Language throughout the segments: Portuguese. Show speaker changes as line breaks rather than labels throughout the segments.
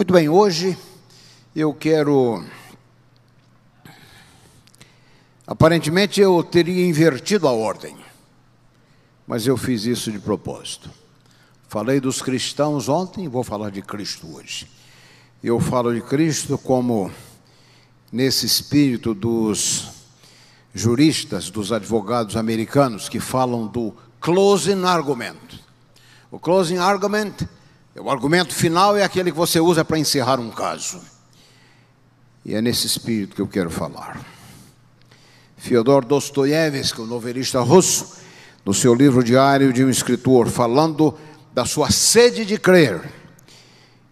Muito bem, hoje eu quero. Aparentemente eu teria invertido a ordem, mas eu fiz isso de propósito. Falei dos cristãos ontem, vou falar de Cristo hoje. Eu falo de Cristo como nesse espírito dos juristas, dos advogados americanos que falam do closing argument. O closing argument, o argumento final é aquele que você usa para encerrar um caso. E é nesse espírito que eu quero falar. Fyodor Dostoiévski, o novelista russo, no seu livro Diário de um Escritor, falando da sua sede de crer.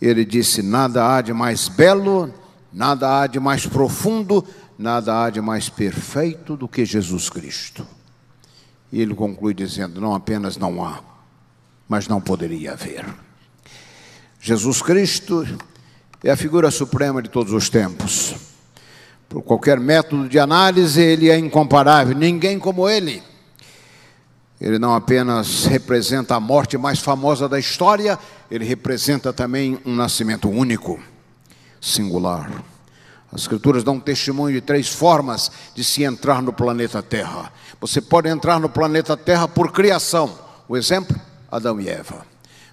Ele disse: Nada há de mais belo, nada há de mais profundo, nada há de mais perfeito do que Jesus Cristo. E ele conclui dizendo: Não apenas não há, mas não poderia haver. Jesus Cristo é a figura suprema de todos os tempos. Por qualquer método de análise, ele é incomparável, ninguém como ele. Ele não apenas representa a morte mais famosa da história, ele representa também um nascimento único, singular. As Escrituras dão testemunho de três formas de se entrar no planeta Terra. Você pode entrar no planeta Terra por criação. O exemplo: Adão e Eva.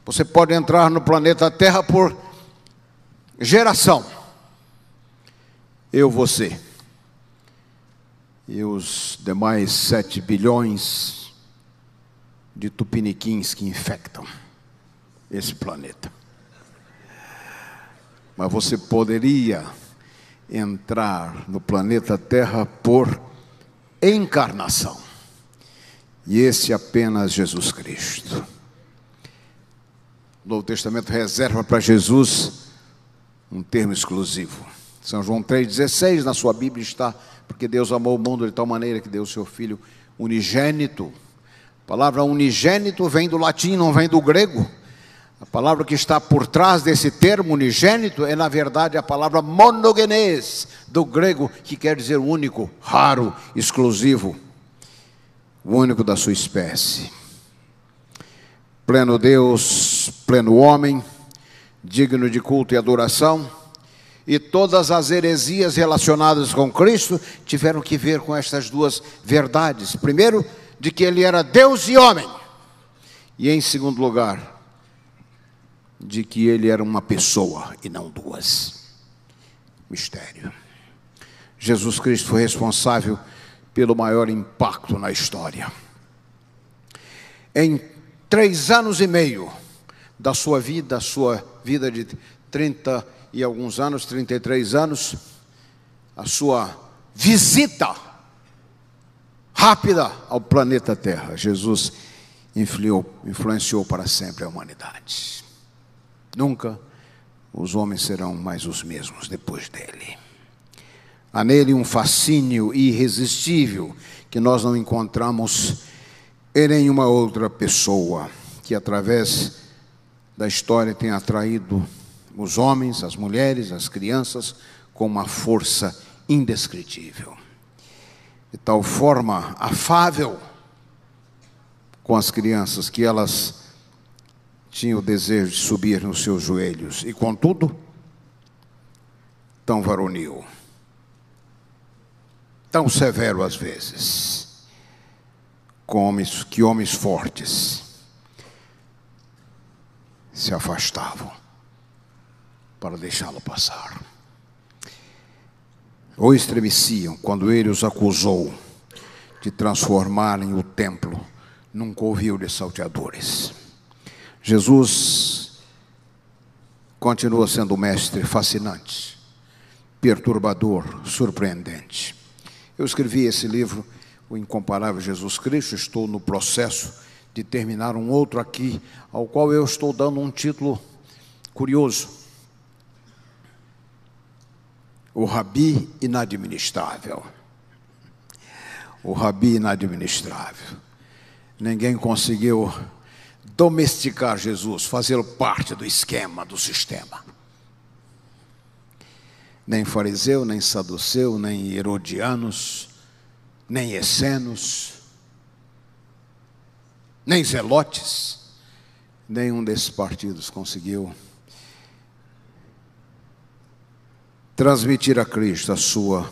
Você pode entrar no planeta Terra por geração. Eu, você. E os demais sete bilhões de tupiniquins que infectam esse planeta. Mas você poderia entrar no planeta Terra por encarnação. E esse é apenas Jesus Cristo. Novo Testamento reserva para Jesus um termo exclusivo. São João 3,16, na sua Bíblia está, porque Deus amou o mundo de tal maneira que deu o seu Filho unigênito a palavra unigênito vem do latim, não vem do grego. A palavra que está por trás desse termo unigênito é, na verdade, a palavra monogenes, do grego, que quer dizer único, raro, exclusivo, o único da sua espécie. Pleno Deus, pleno homem, digno de culto e adoração, e todas as heresias relacionadas com Cristo tiveram que ver com estas duas verdades. Primeiro, de que ele era Deus e homem. E em segundo lugar, de que ele era uma pessoa e não duas. Mistério. Jesus Cristo foi responsável pelo maior impacto na história. Em três anos e meio da sua vida, a sua vida de 30 e alguns anos, 33 anos, a sua visita rápida ao planeta Terra. Jesus influiu, influenciou para sempre a humanidade. Nunca os homens serão mais os mesmos depois dele. Há nele um fascínio irresistível que nós não encontramos em nenhuma outra pessoa que, através da história, tem atraído os homens, as mulheres, as crianças com uma força indescritível. De tal forma afável com as crianças que elas tinham o desejo de subir nos seus joelhos e, contudo, tão varonil, tão severo às vezes, com homens, que homens fortes se afastavam para deixá-lo passar ou estremeciam quando ele os acusou de transformarem o templo num covil de salteadores. Jesus continua sendo um mestre fascinante, perturbador, surpreendente. Eu escrevi esse livro, O Incomparável Jesus Cristo, estou no processo de terminar um outro aqui, ao qual eu estou dando um título curioso o rabi inadministrável. O rabi inadministrável. Ninguém conseguiu domesticar Jesus, fazê-lo parte do esquema, do sistema. Nem fariseu, nem saduceu, nem herodianos, nem essenos, nem zelotes, nenhum desses partidos conseguiu transmitir a Cristo a sua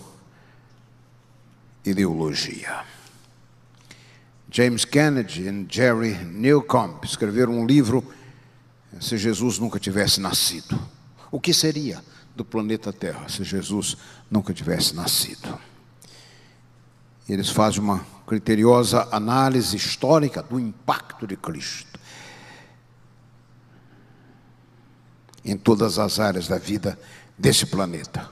ideologia. James Kennedy e Jerry Newcomb escreveram um livro Se Jesus Nunca Tivesse Nascido. O que seria do planeta Terra se Jesus nunca tivesse nascido? Eles fazem uma criteriosa análise histórica do impacto de Cristo em todas as áreas da vida desse planeta.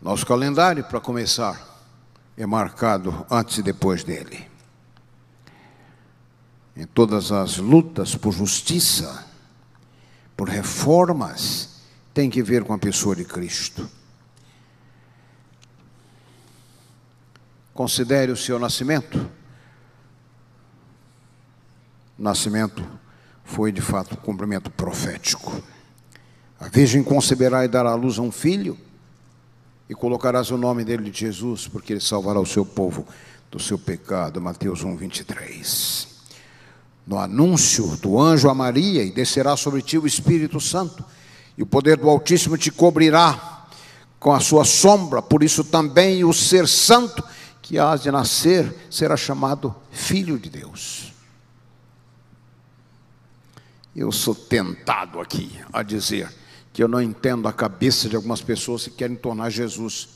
Nosso calendário, para começar, é marcado antes e depois dele. Em todas as lutas por justiça, por reformas, tem que ver com a pessoa de Cristo. Considere o seu nascimento. O nascimento foi de fato um cumprimento profético. A Virgem conceberá e dará à luz a um filho e colocarás o nome dele de Jesus, porque ele salvará o seu povo do seu pecado. Mateus 1, 23. No anúncio do anjo a Maria, e descerá sobre ti o Espírito Santo, e o poder do Altíssimo te cobrirá com a sua sombra, por isso também o ser santo que há de nascer será chamado Filho de Deus. Eu sou tentado aqui a dizer que eu não entendo a cabeça de algumas pessoas que querem tornar Jesus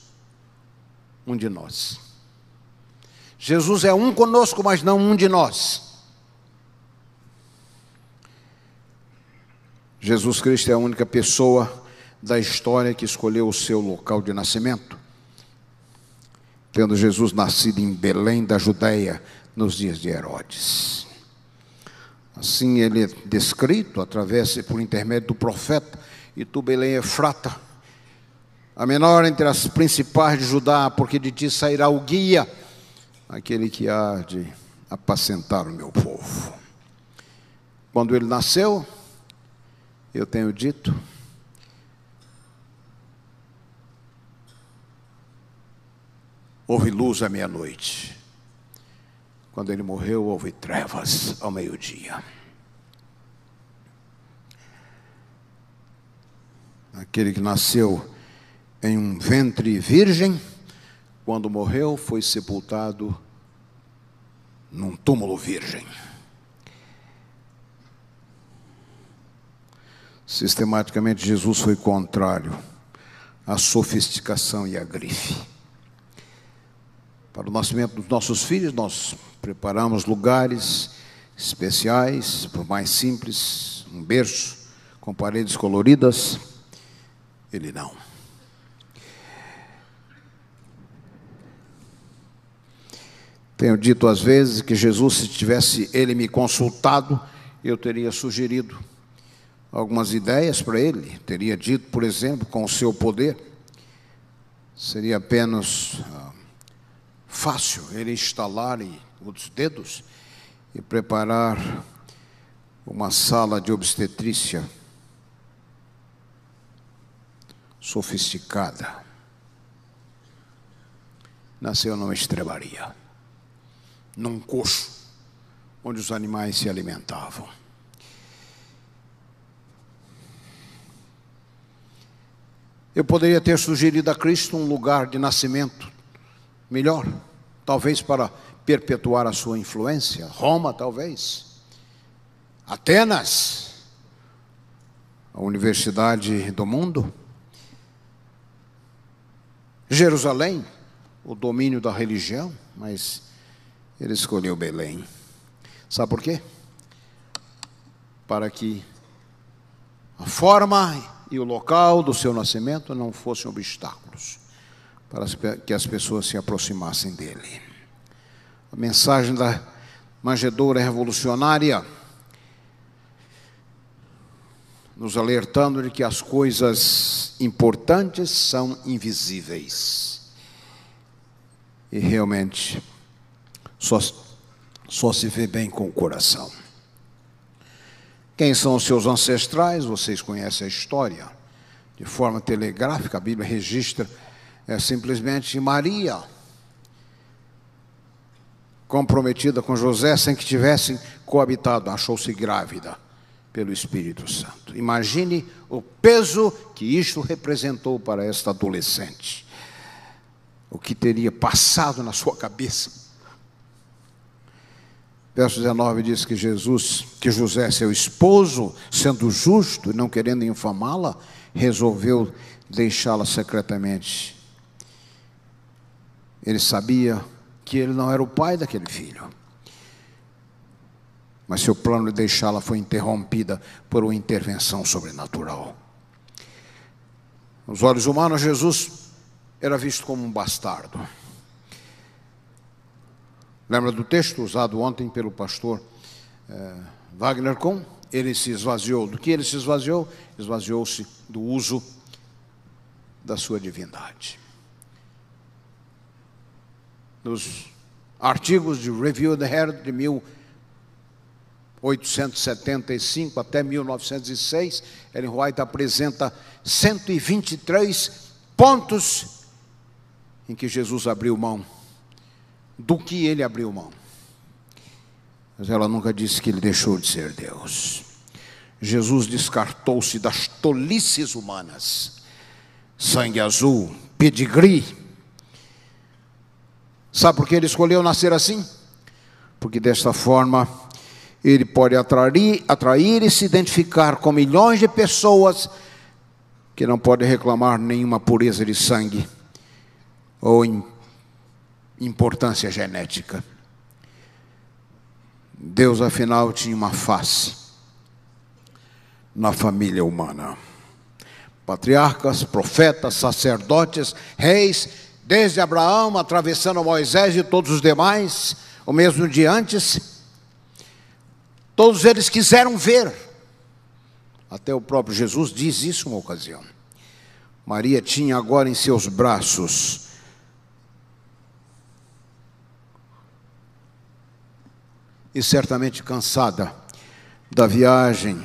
um de nós. Jesus é um conosco, mas não um de nós. Jesus Cristo é a única pessoa da história que escolheu o seu local de nascimento. Tendo Jesus nascido em Belém da Judéia nos dias de Herodes. Assim ele é descrito através por intermédio do profeta e tu, Belém Efrata, a menor entre as principais de Judá, porque de ti sairá o guia, aquele que há de apacentar o meu povo. Quando ele nasceu, eu tenho dito, houve luz à meia-noite. Quando ele morreu, houve trevas ao meio-dia. aquele que nasceu em um ventre virgem, quando morreu, foi sepultado num túmulo virgem. Sistematicamente, Jesus foi contrário à sofisticação e à grife. Para o nascimento dos nossos filhos, nós preparamos lugares especiais, por mais simples, um berço com paredes coloridas ele não. Tenho dito às vezes que Jesus, se tivesse ele me consultado, eu teria sugerido algumas ideias para ele. Teria dito, por exemplo, com o seu poder, seria apenas ah, fácil ele instalar os dedos e preparar uma sala de obstetrícia sofisticada. Nasceu numa estrebaria, num coxo, onde os animais se alimentavam. Eu poderia ter sugerido a Cristo um lugar de nascimento melhor, talvez para perpetuar a sua influência. Roma, talvez. Atenas, a universidade do mundo. Jerusalém, o domínio da religião, mas ele escolheu Belém. Sabe por quê? Para que a forma e o local do seu nascimento não fossem obstáculos para que as pessoas se aproximassem dele. A mensagem da manjedoura revolucionária nos alertando de que as coisas importantes são invisíveis. E realmente, só, só se vê bem com o coração. Quem são os seus ancestrais? Vocês conhecem a história. De forma telegráfica, a Bíblia registra é, simplesmente Maria, comprometida com José sem que tivessem coabitado, achou-se grávida pelo Espírito Santo. Imagine o peso que isto representou para esta adolescente. O que teria passado na sua cabeça. Verso 19 diz que Jesus, que José, seu esposo, sendo justo e não querendo infamá-la, resolveu deixá-la secretamente. Ele sabia que ele não era o pai daquele filho. Mas seu plano de deixá-la foi interrompida por uma intervenção sobrenatural. Nos olhos humanos, Jesus era visto como um bastardo. Lembra do texto usado ontem pelo pastor eh, Wagner Kuhn? Ele se esvaziou. Do que ele se esvaziou? Esvaziou-se do uso da sua divindade. Nos artigos de Review of the Herald de 1875 até 1906, Ellen White apresenta 123 pontos em que Jesus abriu mão do que ele abriu mão. Mas ela nunca disse que ele deixou de ser Deus. Jesus descartou-se das tolices humanas. Sangue azul, pedigree. Sabe por que ele escolheu nascer assim? Porque desta forma ele pode atrair, atrair e se identificar com milhões de pessoas que não podem reclamar nenhuma pureza de sangue ou importância genética. Deus, afinal, tinha uma face na família humana. Patriarcas, profetas, sacerdotes, reis, desde Abraão, atravessando Moisés e todos os demais, o mesmo de antes, todos eles quiseram ver. Até o próprio Jesus diz isso uma ocasião. Maria tinha agora em seus braços e certamente cansada da viagem,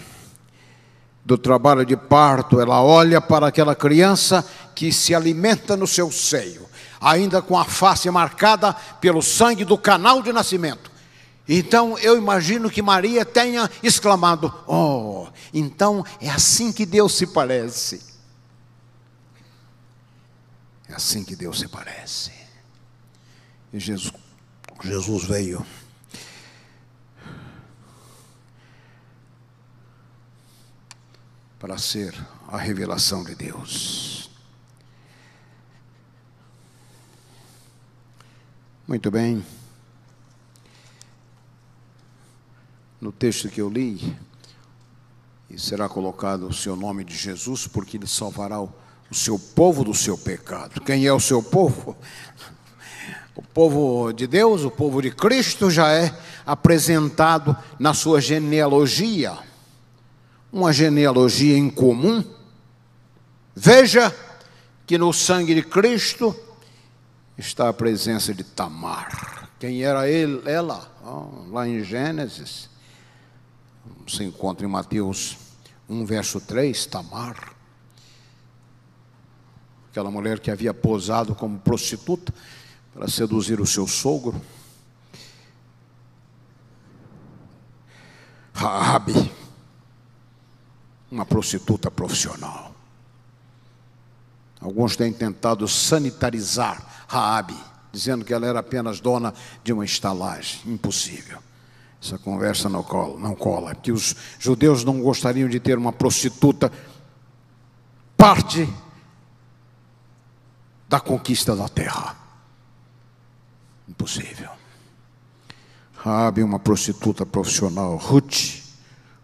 do trabalho de parto, ela olha para aquela criança que se alimenta no seu seio, ainda com a face marcada pelo sangue do canal de nascimento. Então eu imagino que Maria tenha exclamado: Oh, então é assim que Deus se parece. É assim que Deus se parece. E Jesus, Jesus veio para ser a revelação de Deus. Muito bem. No texto que eu li, e será colocado o seu nome de Jesus, porque ele salvará o, o seu povo do seu pecado. Quem é o seu povo? O povo de Deus, o povo de Cristo, já é apresentado na sua genealogia uma genealogia em comum. Veja que no sangue de Cristo está a presença de Tamar. Quem era ele, ela? Lá em Gênesis, se encontra em Mateus 1, verso 3, Tamar. Aquela mulher que havia posado como prostituta para seduzir o seu sogro. Raabe uma prostituta profissional. Alguns têm tentado sanitarizar Raabe, dizendo que ela era apenas dona de uma estalagem. Impossível. Essa conversa não cola, não cola, que os judeus não gostariam de ter uma prostituta parte da conquista da terra. Impossível. Raabe, uma prostituta profissional, Ruth,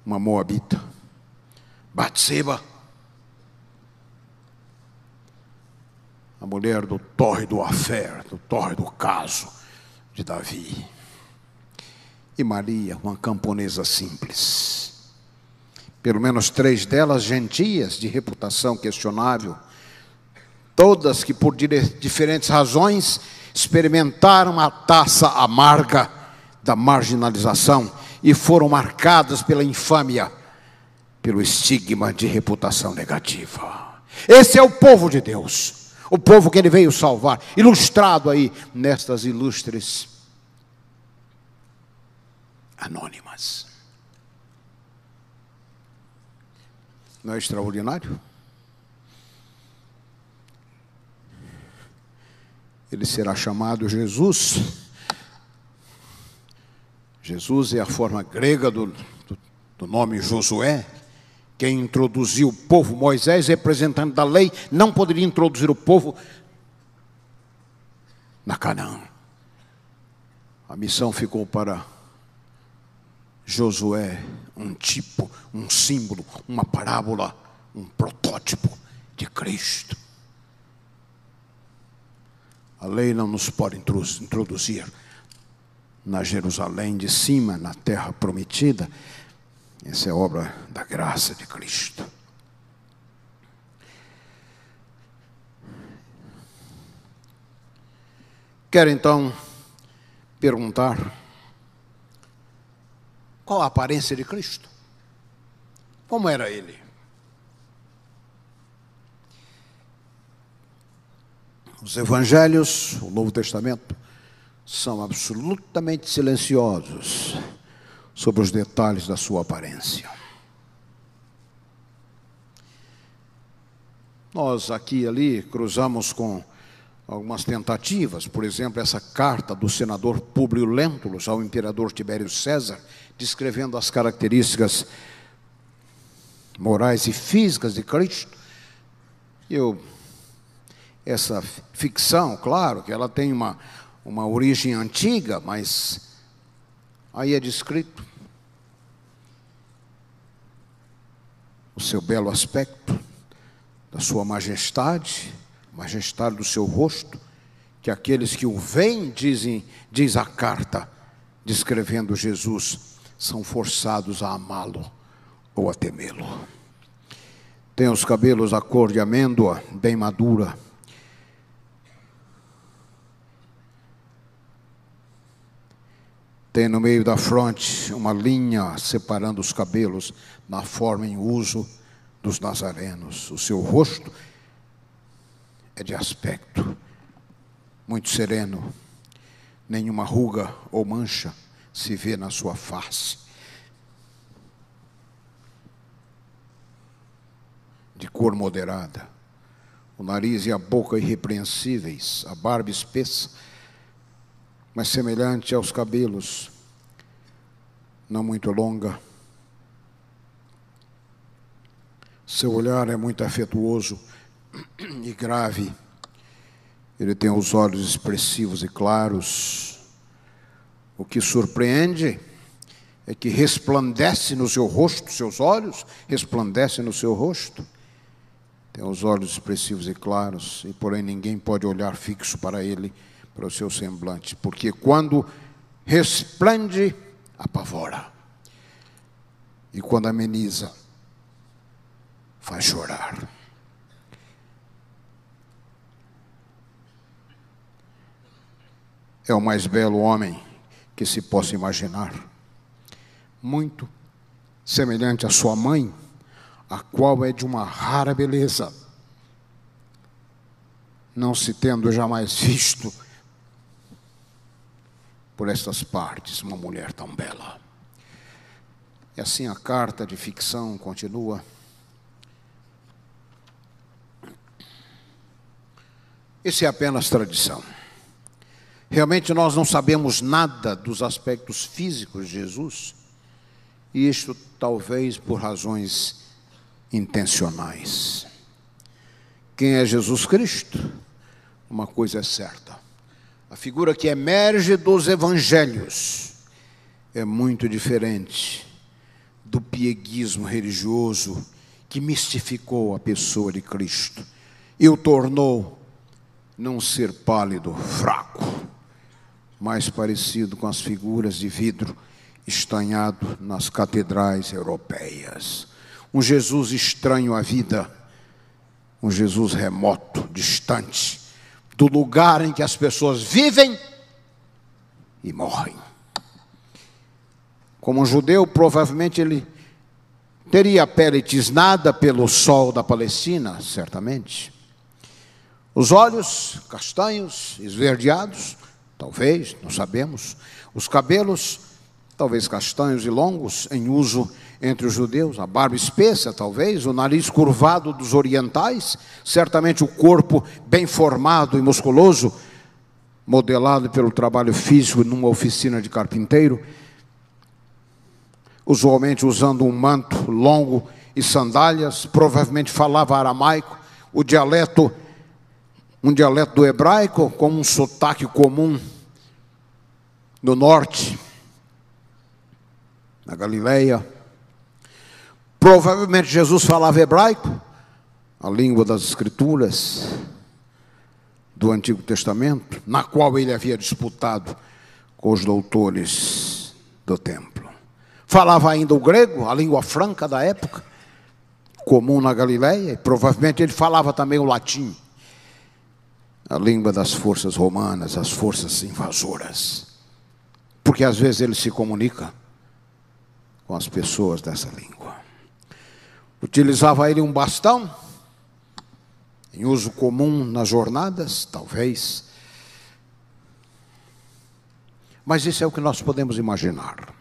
uma moabita. Batseba, a mulher do torre do affair, do torre do caso de Davi. E Maria, uma camponesa simples. Pelo menos três delas gentias, de reputação questionável. Todas que, por diferentes razões, experimentaram a taça amarga da marginalização e foram marcadas pela infâmia pelo estigma de reputação negativa. Esse é o povo de Deus, o povo que ele veio salvar, ilustrado aí nestas ilustres anônimas. Não é extraordinário? Ele será chamado Jesus. Jesus é a forma grega do, do, do nome Josué. Quem introduziu o povo, Moisés, representante da lei, não poderia introduzir o povo na Canaã. A missão ficou para Josué, um tipo, um símbolo, uma parábola, um protótipo de Cristo. A lei não nos pode introduzir na Jerusalém de cima, na terra prometida. Essa é obra da graça de Cristo. Quero então perguntar qual a aparência de Cristo? Como era ele? Os evangelhos, o Novo Testamento, são absolutamente silenciosos sobre os detalhes da sua aparência. Nós aqui e ali cruzamos com algumas tentativas, por exemplo, essa carta do senador Públio Lentulus ao imperador Tibério César, descrevendo as características morais e físicas de Cristo. Eu, essa ficção, claro que ela tem uma, uma origem antiga, mas aí é descrito o seu belo aspecto, da sua majestade, majestade do seu rosto, que aqueles que o veem, dizem, diz a carta, descrevendo Jesus, são forçados a amá-lo ou a temê-lo. Tem os cabelos da cor de amêndoa, bem madura. Tem no meio da fronte uma linha separando os cabelos na forma em uso dos nazarenos. O seu rosto é de aspecto muito sereno, nenhuma ruga ou mancha se vê na sua face. De cor moderada, o nariz e a boca irrepreensíveis, a barba espessa, mas semelhante aos cabelos, não muito longa. Seu olhar é muito afetuoso e grave. Ele tem os olhos expressivos e claros. O que surpreende é que resplandece no seu rosto, seus olhos resplandecem no seu rosto. Tem os olhos expressivos e claros, e porém ninguém pode olhar fixo para ele, para o seu semblante, porque quando resplende, apavora. E quando ameniza, faz chorar. é o mais belo homem que se possa imaginar. Muito semelhante à sua mãe, a qual é de uma rara beleza, não se tendo jamais visto por estas partes uma mulher tão bela. E assim a carta de ficção continua. Isso é apenas tradição. Realmente nós não sabemos nada dos aspectos físicos de Jesus, e isto talvez por razões intencionais. Quem é Jesus Cristo? Uma coisa é certa: a figura que emerge dos evangelhos é muito diferente do pieguismo religioso que mistificou a pessoa de Cristo e o tornou não ser pálido, fraco mais parecido com as figuras de vidro estanhado nas catedrais europeias. Um Jesus estranho à vida, um Jesus remoto, distante, do lugar em que as pessoas vivem e morrem. Como um judeu, provavelmente ele teria a pele tisnada pelo sol da Palestina, certamente. Os olhos castanhos, esverdeados, talvez, não sabemos. Os cabelos talvez castanhos e longos, em uso entre os judeus, a barba espessa, talvez, o nariz curvado dos orientais, certamente o corpo bem formado e musculoso, modelado pelo trabalho físico numa oficina de carpinteiro, usualmente usando um manto longo e sandálias, provavelmente falava aramaico, o dialeto, um dialeto do hebraico, com um sotaque comum no norte, na Galileia. Provavelmente Jesus falava hebraico, a língua das Escrituras do Antigo Testamento, na qual ele havia disputado com os doutores do templo. Falava ainda o grego, a língua franca da época, comum na Galileia, e provavelmente ele falava também o latim, a língua das forças romanas, as forças invasoras. Porque às vezes ele se comunica com as pessoas dessa língua. Utilizava ele um bastão, em uso comum nas jornadas, talvez. Mas isso é o que nós podemos imaginar.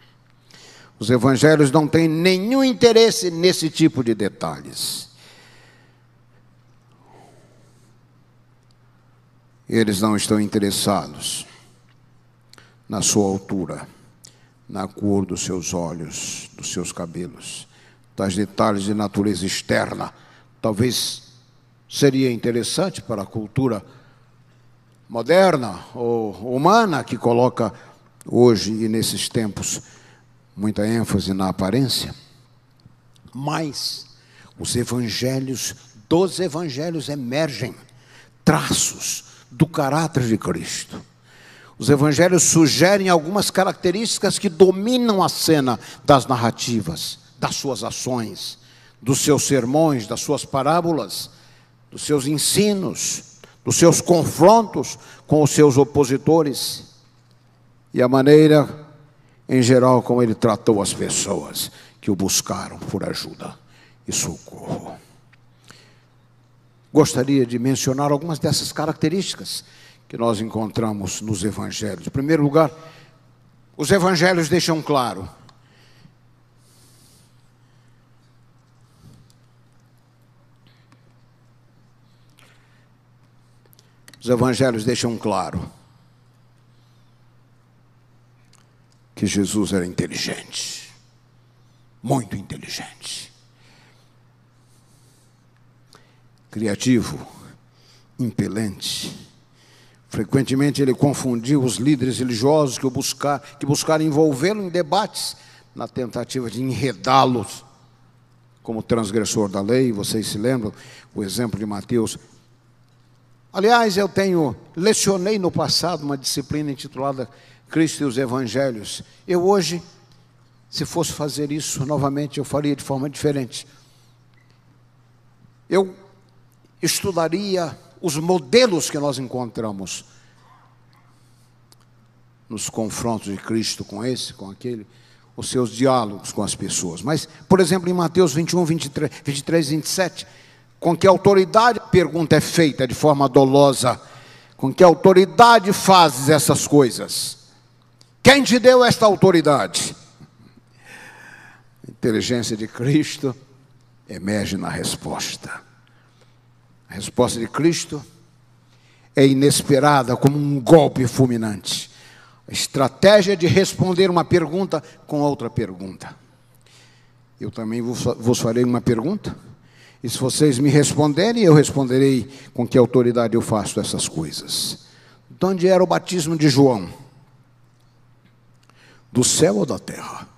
Os evangelhos não têm nenhum interesse nesse tipo de detalhes. Eles não estão interessados na sua altura, na cor dos seus olhos, dos seus cabelos, tais detalhes de natureza externa. Talvez seria interessante para a cultura moderna ou humana que coloca hoje e nesses tempos muita ênfase na aparência, mas os evangelhos, dos evangelhos emergem traços do caráter de Cristo. Os evangelhos sugerem algumas características que dominam a cena das narrativas, das suas ações, dos seus sermões, das suas parábolas, dos seus ensinos, dos seus confrontos com os seus opositores e a maneira em geral, como ele tratou as pessoas que o buscaram por ajuda e socorro. Gostaria de mencionar algumas dessas características que nós encontramos nos evangelhos. Em primeiro lugar, os evangelhos deixam claro Os evangelhos deixam claro que Jesus era inteligente, muito inteligente, criativo, impelente. Frequentemente ele confundia os líderes religiosos que, buscar, que buscaram envolvê-lo em debates na tentativa de enredá-los como transgressor da lei. Vocês se lembram o exemplo de Mateus Aliás, eu tenho lecionei no passado uma disciplina intitulada Cristo e os Evangelhos. Eu hoje, se fosse fazer isso novamente, eu faria de forma diferente. Eu estudaria os modelos que nós encontramos nos confrontos de Cristo com esse, com aquele, os seus diálogos com as pessoas. Mas, por exemplo, em Mateus 21, 23, 23 27, com que autoridade, a pergunta é feita de forma dolosa, com que autoridade fazes essas coisas? Quem te deu esta autoridade? A inteligência de Cristo emerge na resposta. A resposta de Cristo é inesperada como um golpe fulminante. A estratégia de responder uma pergunta com outra pergunta. Eu também vos farei uma pergunta. E se vocês me responderem, eu responderei com que autoridade eu faço essas coisas. De onde era o batismo de João? Do céu ou da terra?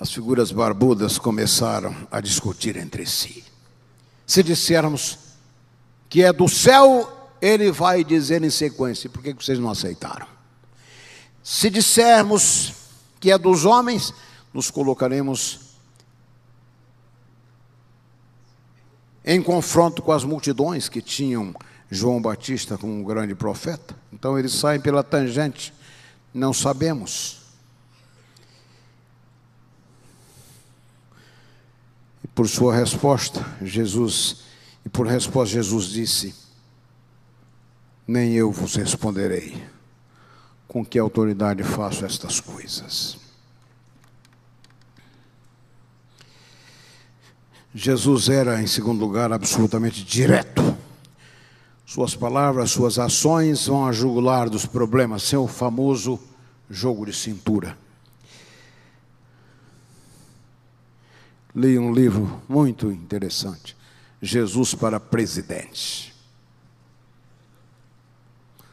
As figuras barbudas começaram a discutir entre si. Se dissermos que é do céu, ele vai dizer em sequência: por que vocês não aceitaram? Se dissermos que é dos homens, nos colocaremos em confronto com as multidões que tinham João Batista como um grande profeta. Então eles saem pela tangente, não sabemos. Por sua resposta, Jesus, e por resposta, Jesus disse: nem eu vos responderei com que autoridade faço estas coisas. Jesus era, em segundo lugar, absolutamente direto. Suas palavras, suas ações vão a jugular dos problemas, seu famoso jogo de cintura. Li um livro muito interessante, Jesus para Presidente.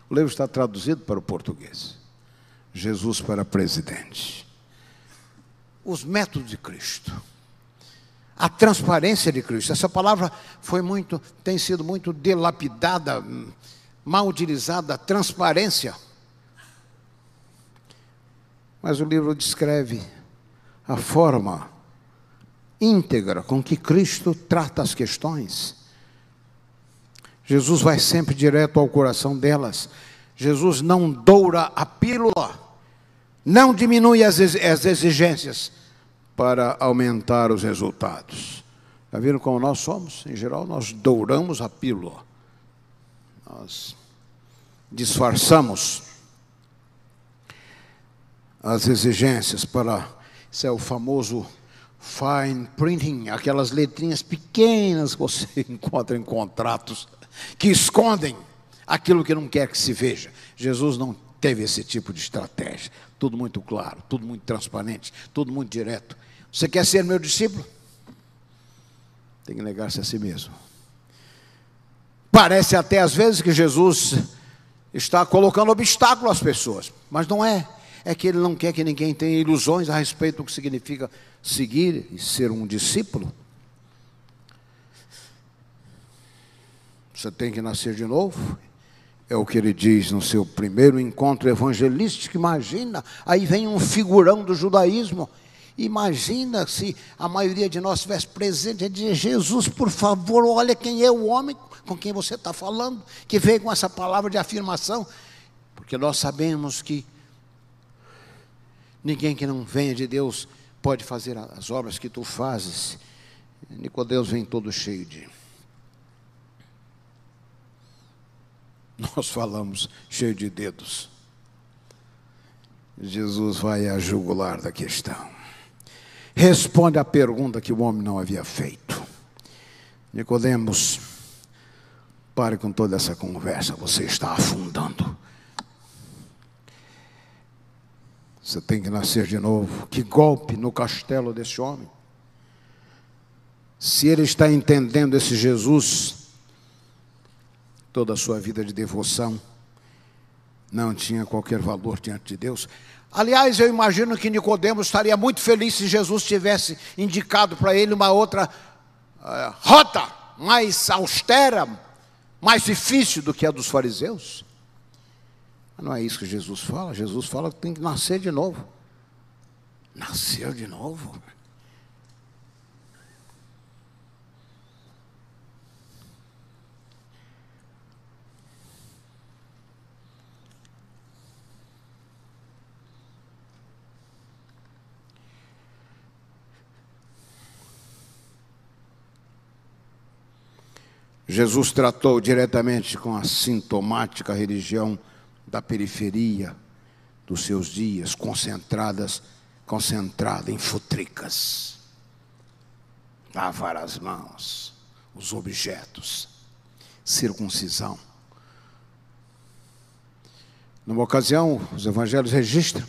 O livro está traduzido para o português. Jesus para Presidente. Os métodos de Cristo. A transparência de Cristo. Essa palavra foi muito, tem sido muito delapidada, mal utilizada, transparência. Mas o livro descreve a forma íntegra com que Cristo trata as questões. Jesus vai sempre direto ao coração delas. Jesus não doura a pílula, não diminui as exigências para aumentar os resultados. Está vendo como nós somos? Em geral, nós douramos a pílula. Nós disfarçamos as exigências para. Isso é o famoso fine printing, aquelas letrinhas pequenas que você encontra em contratos que escondem aquilo que não quer que se veja. Jesus não teve esse tipo de estratégia. Tudo muito claro, tudo muito transparente, tudo muito direto. Você quer ser meu discípulo? Tem que negar-se a si mesmo. Parece até às vezes que Jesus está colocando obstáculo às pessoas, mas não é. É que ele não quer que ninguém tenha ilusões a respeito do que significa seguir e ser um discípulo. Você tem que nascer de novo. É o que ele diz no seu primeiro encontro evangelístico. Imagina, aí vem um figurão do judaísmo. Imagina se a maioria de nós estivesse presente e dizer: Jesus, por favor, olha quem é o homem com quem você está falando, que veio com essa palavra de afirmação. Porque nós sabemos que ninguém que não venha de Deus pode fazer as obras que tu fazes. Nicodeus vem todo cheio de Nós falamos cheio de dedos. Jesus vai a jugular da questão. Responde à pergunta que o homem não havia feito. Nicodemos, pare com toda essa conversa, você está afundando. Você tem que nascer de novo. Que golpe no castelo desse homem. Se ele está entendendo esse Jesus toda a sua vida de devoção, não tinha qualquer valor diante de Deus. Aliás, eu imagino que Nicodemos estaria muito feliz se Jesus tivesse indicado para ele uma outra uh, rota mais austera, mais difícil do que a dos fariseus. Mas não é isso que Jesus fala. Jesus fala que tem que nascer de novo. Nascer de novo. Jesus tratou diretamente com a sintomática religião da periferia dos seus dias, concentradas, concentrada em futricas. Lavar as mãos, os objetos, circuncisão. Numa ocasião, os evangelhos registram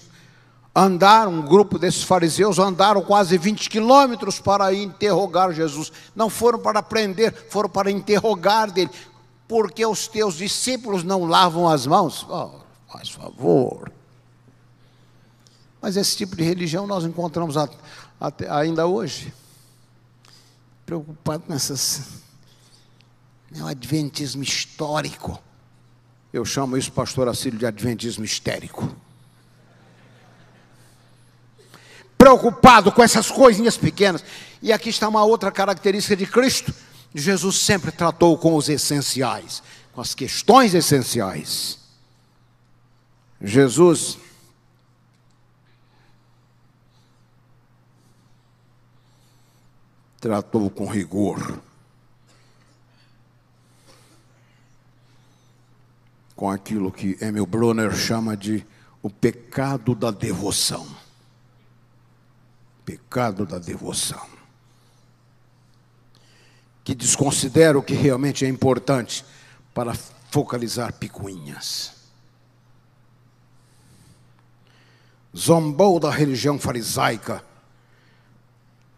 andaram, um grupo desses fariseus andaram quase 20 quilômetros para interrogar Jesus. Não foram para prender, foram para interrogar dele. Porque os teus discípulos não lavam as mãos? Oh, faz favor. Mas esse tipo de religião nós encontramos ainda hoje. Preocupado com essas. É um adventismo histórico. Eu chamo isso, pastor Assílio, de adventismo histérico. preocupado com essas coisinhas pequenas. E aqui está uma outra característica de Cristo. Jesus sempre tratou com os essenciais, com as questões essenciais. Jesus tratou com rigor. com aquilo que Emil Brunner chama de o pecado da devoção. Pecado da devoção. Que desconsidera o que realmente é importante para focalizar picuinhas. Zombou da religião farisaica,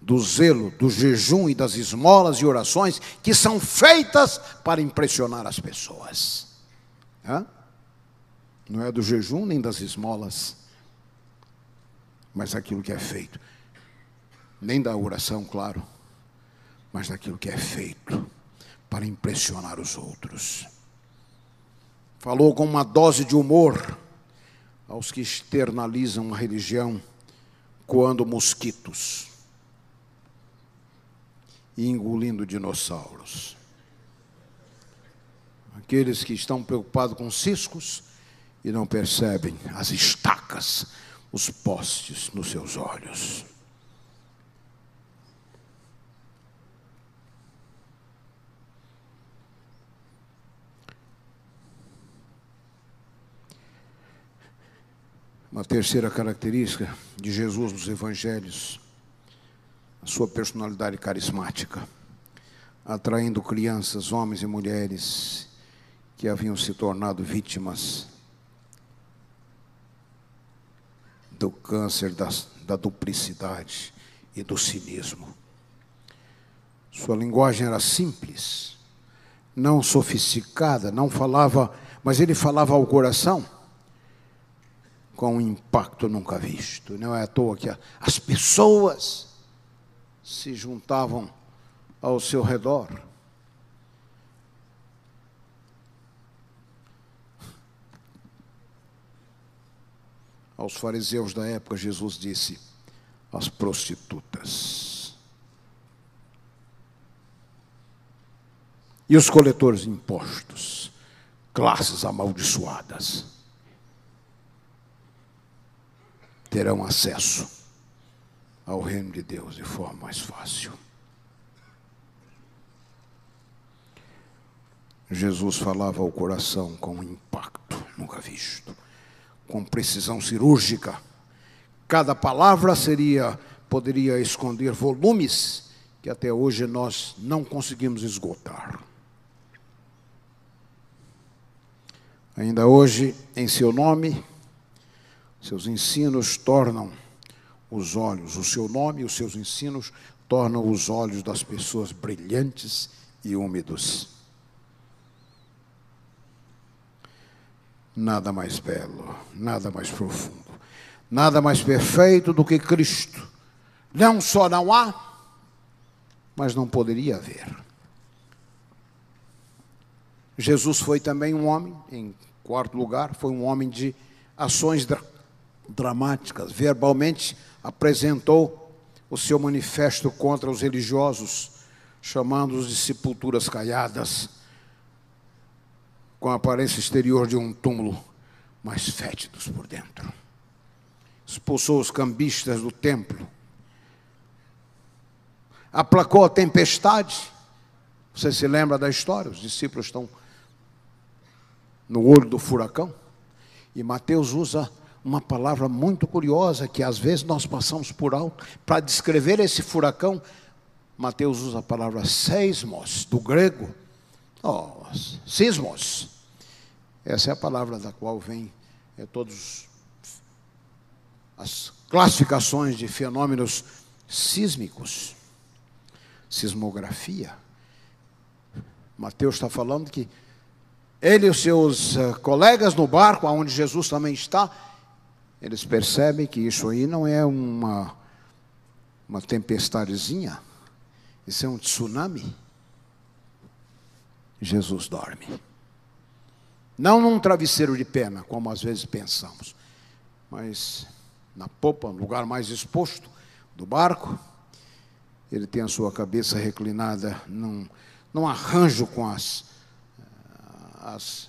do zelo, do jejum e das esmolas e orações que são feitas para impressionar as pessoas. Hã? Não é do jejum nem das esmolas, mas daquilo que é feito. Nem da oração, claro, mas daquilo que é feito para impressionar os outros. Falou com uma dose de humor aos que externalizam a religião coando mosquitos e engolindo dinossauros. Aqueles que estão preocupados com ciscos e não percebem as estacas, os postes nos seus olhos. Uma terceira característica de Jesus nos evangelhos, a sua personalidade carismática, atraindo crianças, homens e mulheres que haviam se tornado vítimas do câncer da, da duplicidade e do cinismo. Sua linguagem era simples, não sofisticada, não falava, mas ele falava ao coração com um impacto nunca visto. Não é à toa que as pessoas se juntavam ao seu redor. Aos fariseus da época, Jesus disse: as prostitutas. E os coletores de impostos, classes amaldiçoadas. Terão acesso ao reino de Deus de forma mais fácil. Jesus falava ao coração com um impacto nunca visto, com precisão cirúrgica. Cada palavra seria poderia esconder volumes que até hoje nós não conseguimos esgotar. Ainda hoje, em seu nome, seus ensinos tornam os olhos, o seu nome e os seus ensinos tornam os olhos das pessoas brilhantes e úmidos. Nada mais belo, nada mais profundo, nada mais perfeito do que Cristo. Não só não há, mas não poderia haver. Jesus foi também um homem, em quarto lugar, foi um homem de ações dramáticas. Verbalmente apresentou o seu manifesto contra os religiosos, chamando-os de sepulturas caiadas, com a aparência exterior de um túmulo, mas fétidos por dentro. Expulsou os cambistas do templo, aplacou a tempestade. Você se lembra da história? Os discípulos estão no olho do furacão. E Mateus usa uma palavra muito curiosa que às vezes nós passamos por alto. Para descrever esse furacão, Mateus usa a palavra seismos, do grego. Oh, sismos. Essa é a palavra da qual vem é, todos as classificações de fenômenos sísmicos. Sismografia. Mateus está falando que ele e os seus uh, colegas no barco, onde Jesus também está, eles percebem que isso aí não é uma, uma tempestadezinha, isso é um tsunami. Jesus dorme. Não num travesseiro de pena, como às vezes pensamos, mas na popa, no lugar mais exposto do barco, ele tem a sua cabeça reclinada num, num arranjo com as, as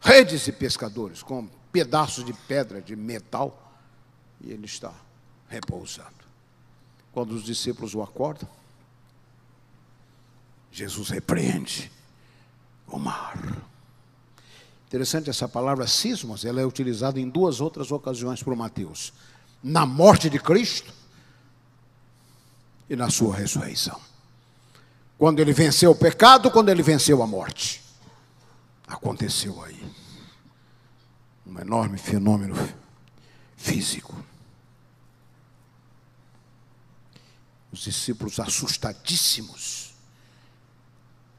redes de pescadores, com pedaços de pedra, de metal, e ele está repousando. Quando os discípulos o acordam, Jesus repreende o mar. Interessante essa palavra cismos, ela é utilizada em duas outras ocasiões por Mateus: na morte de Cristo e na sua ressurreição. Quando ele venceu o pecado, quando ele venceu a morte. Aconteceu aí um enorme fenômeno físico. Os discípulos assustadíssimos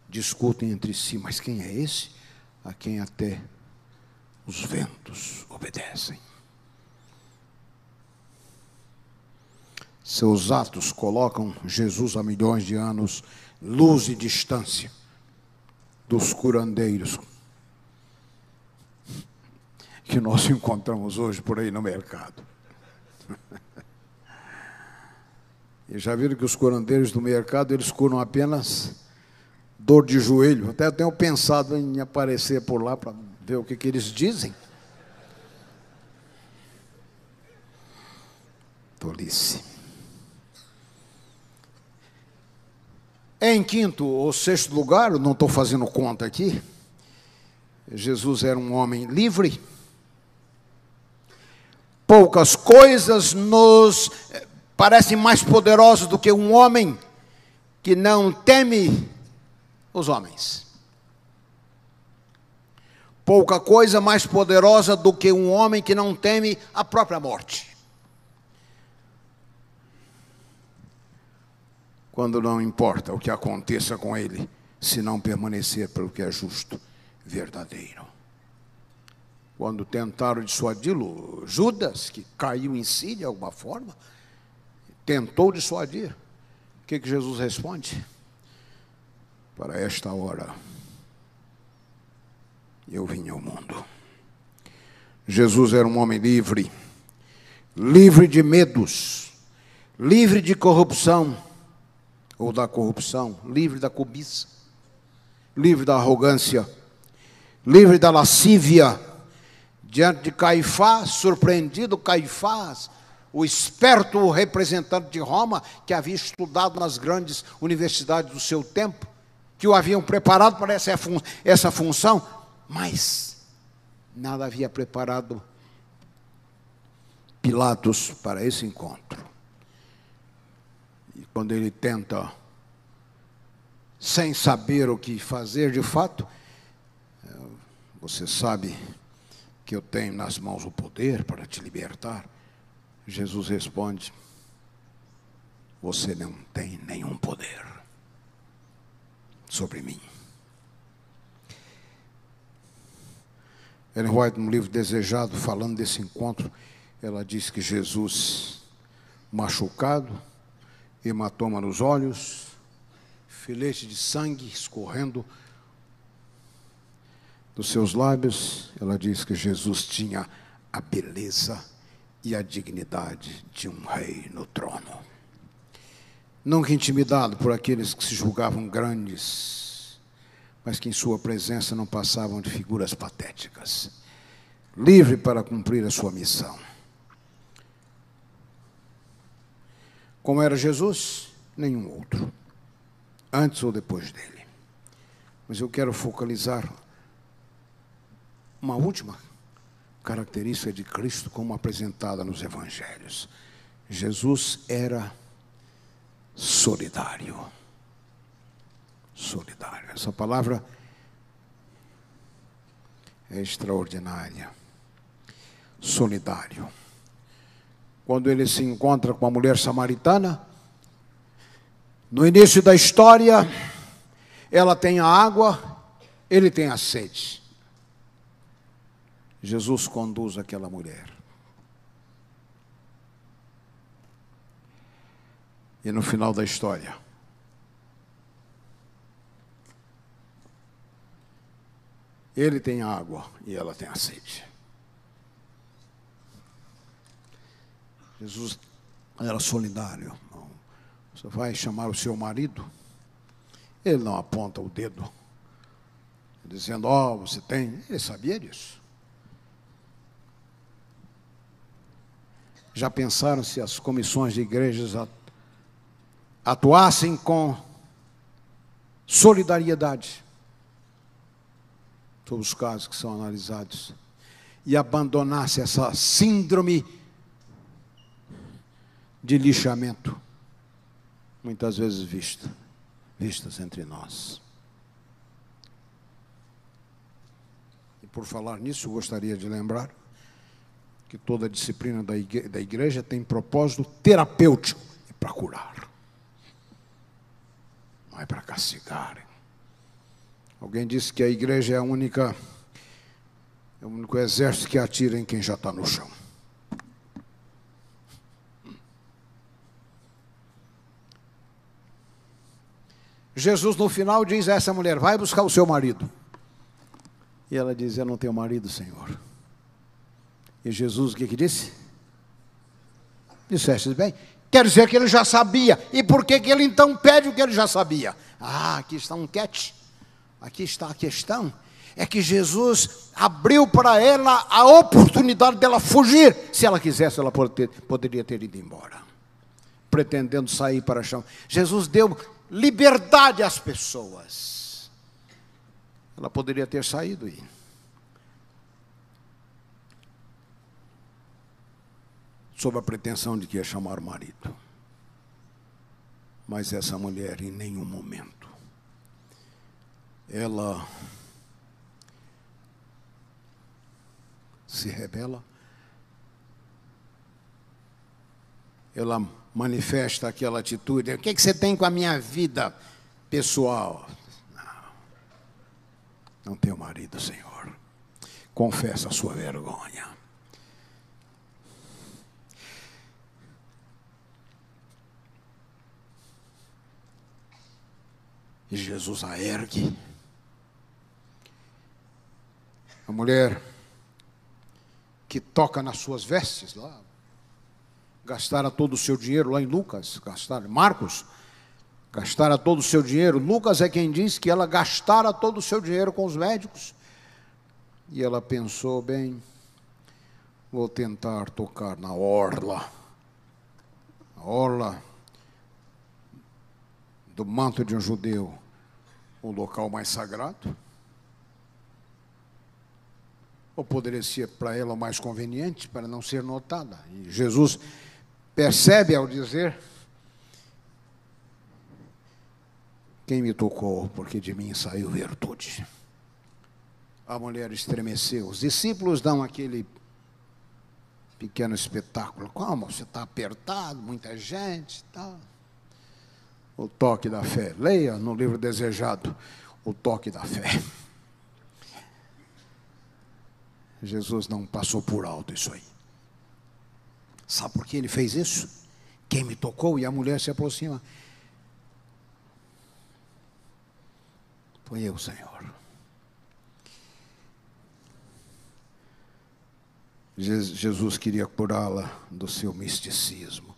discutem entre si, mas quem é esse a quem até os ventos obedecem? Seus atos colocam Jesus a milhões de anos, luz e distância dos curandeiros que nós encontramos hoje por aí no mercado. E já viram que os curandeiros do mercado, eles curam apenas dor de joelho. Até tenho pensado em aparecer por lá para ver o que, que eles dizem. Tolice. Em quinto ou sexto lugar, não estou fazendo conta aqui, Jesus era um homem livre. Poucas coisas nos parecem mais poderosas do que um homem que não teme os homens. Pouca coisa mais poderosa do que um homem que não teme a própria morte. Quando não importa o que aconteça com ele, se não permanecer pelo que é justo, verdadeiro. Quando tentaram dissuadi-lo, Judas, que caiu em si de alguma forma, tentou dissuadir. O que, que Jesus responde? Para esta hora eu vim ao mundo. Jesus era um homem livre, livre de medos, livre de corrupção, ou da corrupção, livre da cobiça, livre da arrogância, livre da lascívia. Diante de Caifás, surpreendido, Caifás o esperto representante de Roma, que havia estudado nas grandes universidades do seu tempo, que o haviam preparado para essa, essa função, mas nada havia preparado Pilatos para esse encontro. E quando ele tenta, sem saber o que fazer de fato, eh, você sabe que eu tenho nas mãos o poder para te libertar. Jesus responde: Você não tem nenhum poder sobre mim. Ellen White, no livro Desejado, falando desse encontro, ela diz que Jesus, machucado, hematoma nos olhos, filete de sangue escorrendo dos seus lábios, ela diz que Jesus tinha a beleza e a dignidade de um rei no trono. Nunca intimidado por aqueles que se julgavam grandes, mas que em sua presença não passavam de figuras patéticas. Livre para cumprir a sua missão. Como era Jesus? Nenhum outro. Antes ou depois dele. Mas eu quero focalizar uma última característica de Cristo como apresentada nos evangelhos. Jesus era solidário. Solidário. Essa palavra é extraordinária. Solidário. Quando ele se encontra com a mulher samaritana, no início da história, ela tem a água, ele tem a sede. Jesus conduz aquela mulher. E no final da história, ele tem água e ela tem a sede. Jesus era solidário. Você vai chamar o seu marido, ele não aponta o dedo, dizendo: Ó, oh, você tem. Ele sabia disso. Já pensaram se as comissões de igrejas atuassem com solidariedade? sobre os casos que são analisados e abandonasse essa síndrome de lixamento, muitas vezes vista, vistas entre nós. E por falar nisso, gostaria de lembrar que toda disciplina da igreja, da igreja tem propósito terapêutico e para curar. Não é para castigar. Alguém disse que a igreja é a única é o único exército que atira em quem já está no chão. Jesus no final diz a essa mulher: Vai buscar o seu marido. E ela diz: Eu não tenho marido, Senhor. E Jesus o que, que disse? Disseste bem. Quer dizer que ele já sabia. E por que, que ele então pede o que ele já sabia? Ah, aqui está um catch. Aqui está a questão é que Jesus abriu para ela a oportunidade dela fugir. Se ela quisesse, ela poderia ter ido embora, pretendendo sair para o chão. Jesus deu liberdade às pessoas. Ela poderia ter saído e sob a pretensão de que ia chamar o marido. Mas essa mulher, em nenhum momento, ela se revela, ela manifesta aquela atitude. O que, é que você tem com a minha vida pessoal? Não, não tenho marido, Senhor. Confessa a sua vergonha. E Jesus a ergue. A mulher que toca nas suas vestes lá. Gastaram todo o seu dinheiro lá em Lucas, gastaram, Marcos, gastaram todo o seu dinheiro. Lucas é quem diz que ela gastara todo o seu dinheiro com os médicos. E ela pensou, bem, vou tentar tocar na orla. A orla do manto de um judeu, o local mais sagrado ou poderia ser para ela mais conveniente para não ser notada. E Jesus percebe ao dizer: Quem me tocou, porque de mim saiu virtude. A mulher estremeceu. Os discípulos dão aquele pequeno espetáculo. Como? Você está apertado, muita gente. Tá. O toque da fé. Leia no livro desejado o toque da fé. Jesus não passou por alto isso aí. Sabe por que ele fez isso? Quem me tocou? E a mulher se aproxima. Foi eu, Senhor. Jesus queria curá-la do seu misticismo,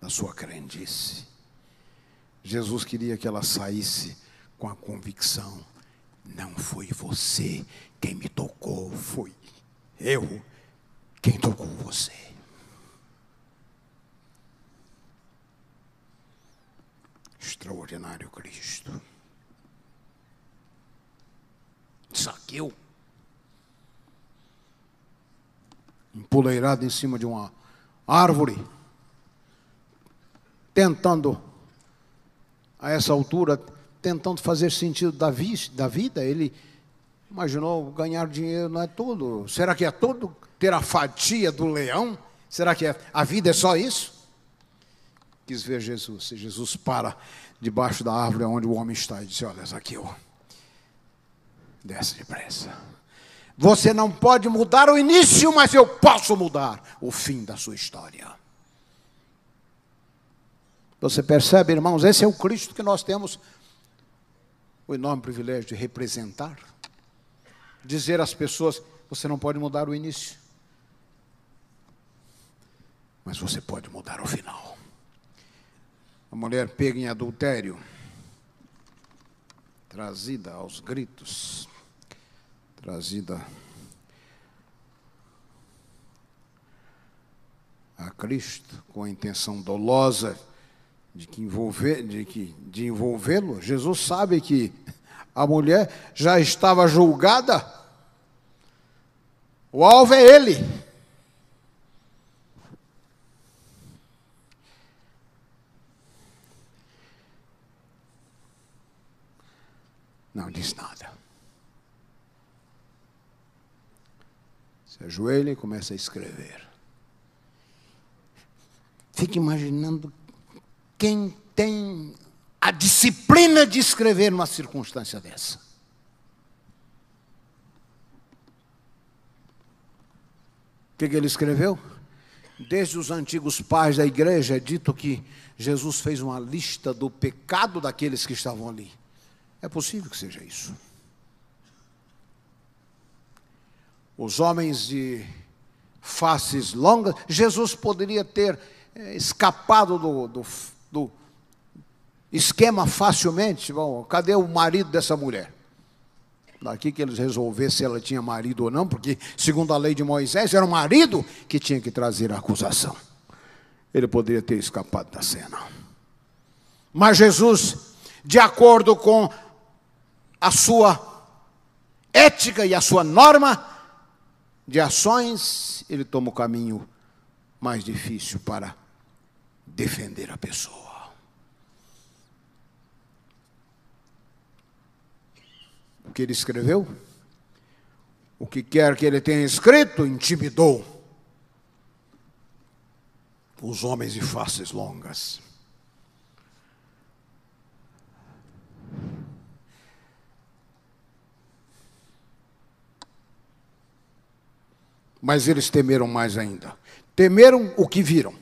da sua crendice. Jesus queria que ela saísse com a convicção não foi você quem me tocou, foi eu quem tocou você. Extraordinário Cristo. Saqueu. Empoleirado em cima de uma árvore, tentando, a essa altura, tentando fazer sentido da, vi da vida, ele imaginou ganhar dinheiro não é tudo. Será que é tudo ter a fatia do leão? Será que é, a vida é só isso? Quis ver Jesus. Se Jesus para debaixo da árvore onde o homem está e disse: Olha, Zaqueu, desce depressa. Você não pode mudar o início, mas eu posso mudar o fim da sua história. Você percebe, irmãos? Esse é o Cristo que nós temos o enorme privilégio de representar, dizer às pessoas: você não pode mudar o início, mas você pode mudar o final. A mulher pega em adultério, trazida aos gritos, trazida a Cristo com a intenção dolosa de que envolver, de que de envolvê-lo, Jesus sabe que A mulher já estava julgada. O alvo é ele. Não diz nada. Se ajoelha e começa a escrever. Fique imaginando quem tem a disciplina de escrever numa circunstância dessa. O que, que ele escreveu? Desde os antigos pais da igreja é dito que Jesus fez uma lista do pecado daqueles que estavam ali. É possível que seja isso. Os homens de faces longas, Jesus poderia ter é, escapado do, do, do esquema facilmente. Bom, cadê o marido dessa mulher? Daqui que eles resolvessem se ela tinha marido ou não, porque, segundo a lei de Moisés, era o marido que tinha que trazer a acusação. Ele poderia ter escapado da cena. Mas Jesus, de acordo com a sua ética e a sua norma de ações, ele toma o caminho mais difícil para defender a pessoa. O que ele escreveu? O que quer que ele tenha escrito intimidou os homens de faces longas. Mas eles temeram mais ainda. Temeram o que viram,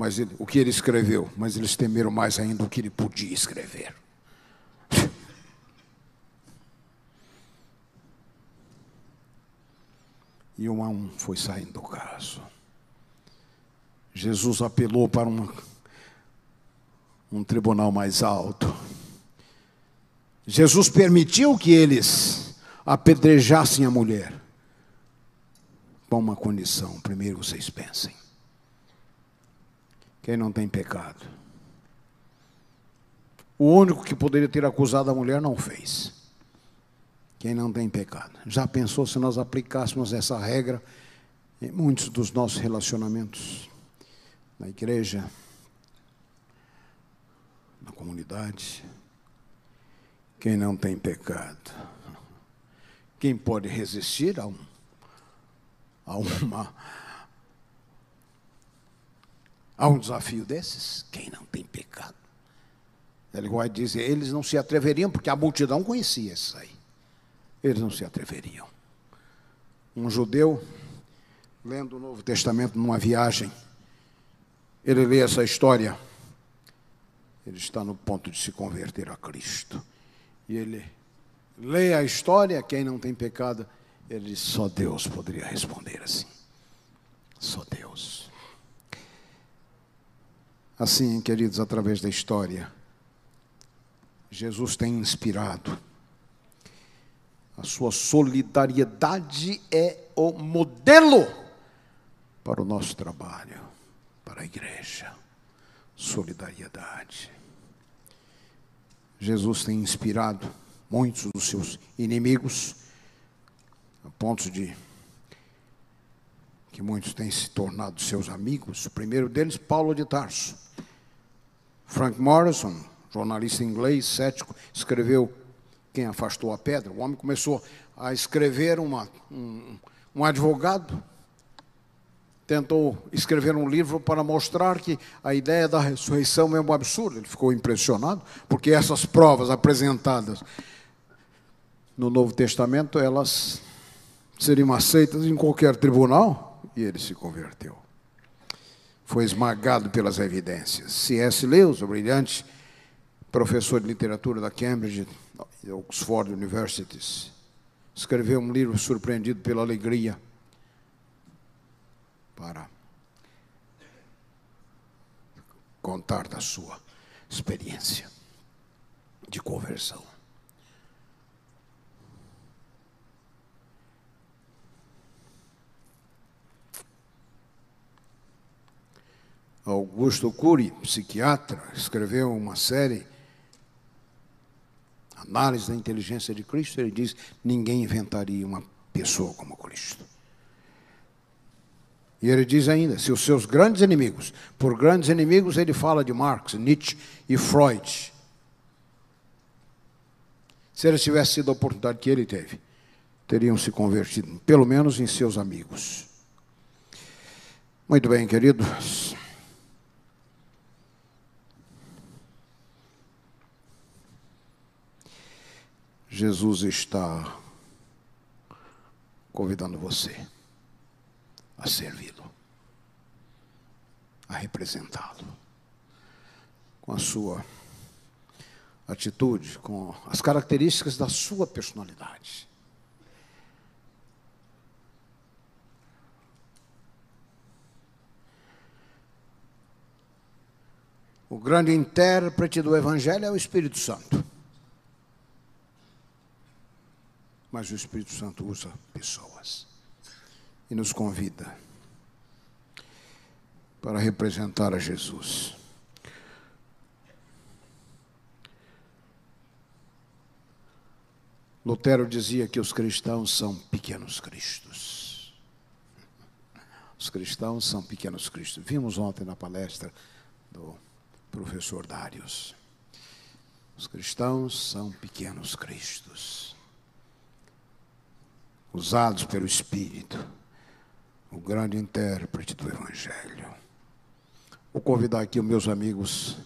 mas ele, o que ele escreveu, mas eles temeram mais ainda o que ele podia escrever. E um a um foi saindo do caso. Jesus apelou para um tribunal mais alto. Jesus permitiu que eles apedrejassem a mulher. Com uma condição, primeiro vocês pensem. Quem não tem pecado? O único que poderia ter acusado a mulher não fez. Quem não tem pecado. Já pensou se nós aplicássemos essa regra em muitos dos nossos relacionamentos? Na igreja, na comunidade. Quem não tem pecado? Quem pode resistir a um, a uma a um desafio desses? Quem não tem pecado? Ele vai dizer, eles não se atreveriam porque a multidão conhecia isso aí. Eles não se atreveriam. Um judeu lendo o Novo Testamento numa viagem, ele lê essa história, ele está no ponto de se converter a Cristo. E ele lê a história, quem não tem pecado, ele diz: só Deus poderia responder assim. Só Deus. Assim, queridos, através da história, Jesus tem inspirado. A sua solidariedade é o modelo para o nosso trabalho, para a igreja. Solidariedade. Jesus tem inspirado muitos dos seus inimigos, a ponto de que muitos têm se tornado seus amigos. O primeiro deles, Paulo de Tarso. Frank Morrison, jornalista inglês, cético, escreveu Quem afastou a pedra. O homem começou a escrever uma, um, um advogado tentou escrever um livro para mostrar que a ideia da ressurreição é um absurdo. Ele ficou impressionado, porque essas provas apresentadas no Novo Testamento, elas seriam aceitas em qualquer tribunal, e ele se converteu. Foi esmagado pelas evidências. C.S. Lewis, o brilhante professor de literatura da Cambridge Oxford Universities, escreveu um livro surpreendido pela alegria para contar da sua experiência de conversão. Augusto Cury, psiquiatra, escreveu uma série, análise da inteligência de Cristo, ele diz: ninguém inventaria uma pessoa como Cristo. E ele diz ainda: se os seus grandes inimigos, por grandes inimigos, ele fala de Marx, Nietzsche e Freud. Se eles tivessem tido a oportunidade que ele teve, teriam se convertido, pelo menos em seus amigos. Muito bem, queridos. Jesus está convidando você a servi-lo, a representá-lo, com a sua atitude, com as características da sua personalidade. O grande intérprete do Evangelho é o Espírito Santo. Mas o Espírito Santo usa pessoas e nos convida para representar a Jesus. Lutero dizia que os cristãos são pequenos cristos. Os cristãos são pequenos cristos. Vimos ontem na palestra do professor Darius. Os cristãos são pequenos cristos, usados pelo Espírito o grande intérprete do Evangelho. Vou convidar aqui os meus amigos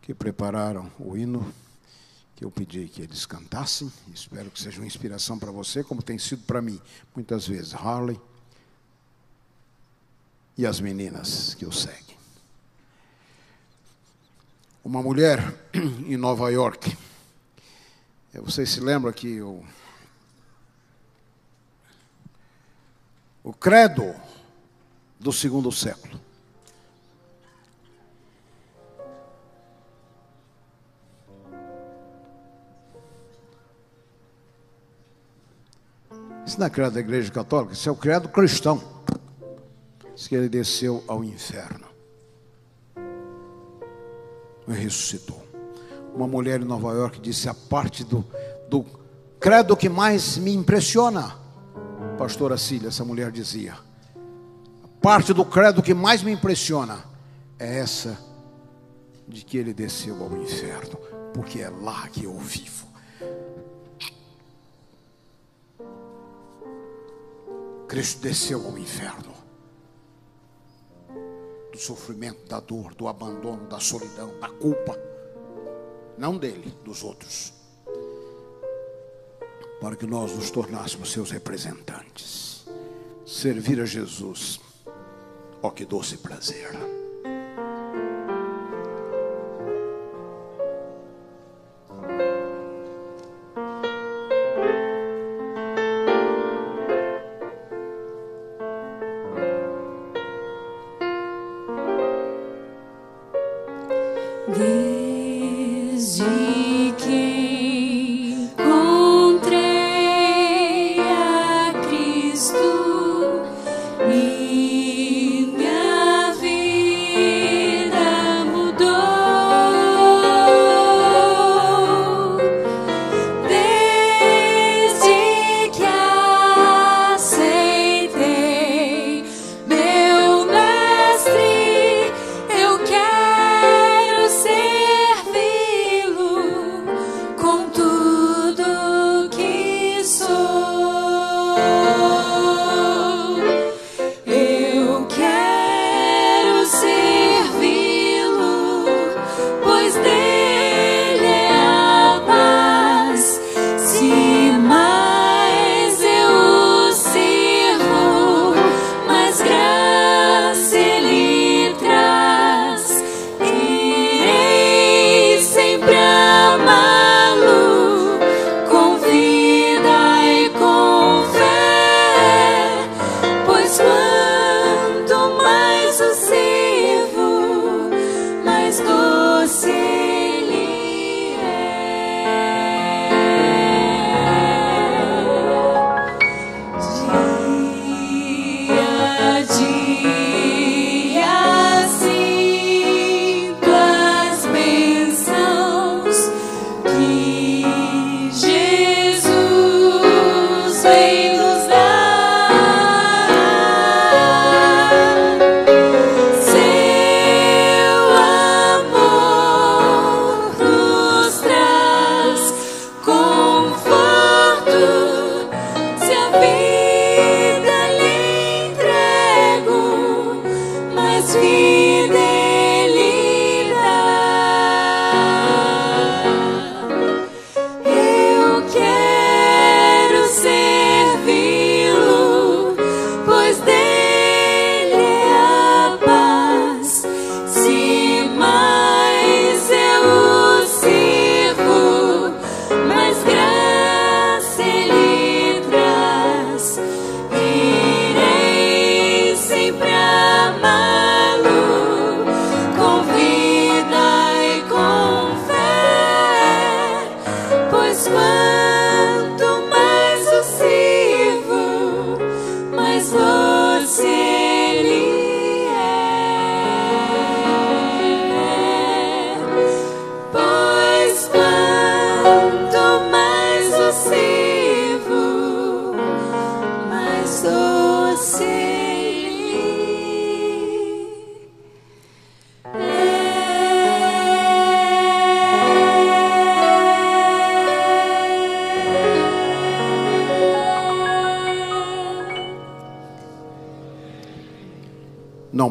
que prepararam o hino que eu pedi que eles cantassem. Espero que seja uma inspiração para você, como tem sido para mim muitas vezes. Harley e as meninas que o seguem. Uma mulher em Nova York. Vocês se lembram que o o credo do segundo século. Isso não é credo da igreja católica, isso é o credo cristão. Diz que ele desceu ao inferno. E ressuscitou. Uma mulher em Nova York disse a parte do, do credo que mais me impressiona pastora Cília, essa mulher dizia. A parte do credo que mais me impressiona é essa de que ele desceu ao inferno, porque é lá que eu vivo. Cristo desceu ao inferno. Do sofrimento, da dor, do abandono, da solidão, da culpa. Não dele, dos outros para que nós nos tornássemos seus representantes. Servir a Jesus, ó que doce prazer.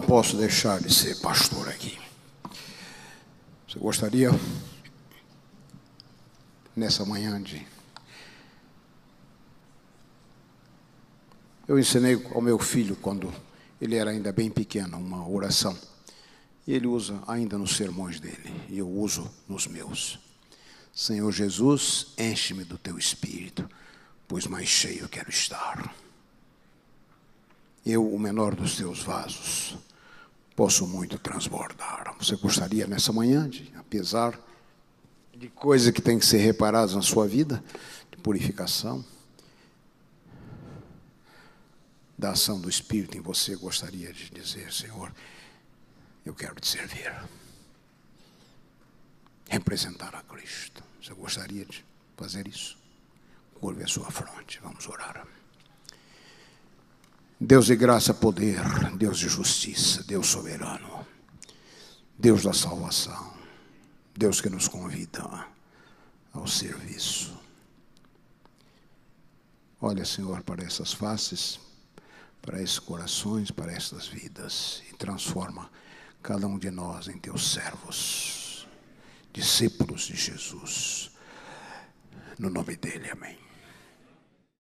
Posso deixar de ser pastor aqui. Você gostaria, nessa manhã, de. Eu ensinei ao meu filho, quando ele era ainda bem pequeno, uma oração. E ele usa ainda nos sermões dele, e eu uso nos meus. Senhor Jesus, enche-me do teu espírito, pois mais cheio quero estar. Eu, o menor dos teus vasos, posso muito transbordar. Você gostaria nessa manhã de, apesar de coisas que têm que ser reparadas na sua vida, de purificação, da ação do Espírito em você, gostaria de dizer, Senhor, eu quero te servir. Representar a Cristo. Você gostaria de fazer isso? Curve a sua fronte, vamos orar. Deus de graça, poder, Deus de justiça, Deus soberano, Deus da salvação, Deus que nos convida ao serviço. Olha, Senhor, para essas faces, para esses corações, para estas vidas e transforma cada um de nós em teus servos, discípulos de Jesus. No nome dele, amém.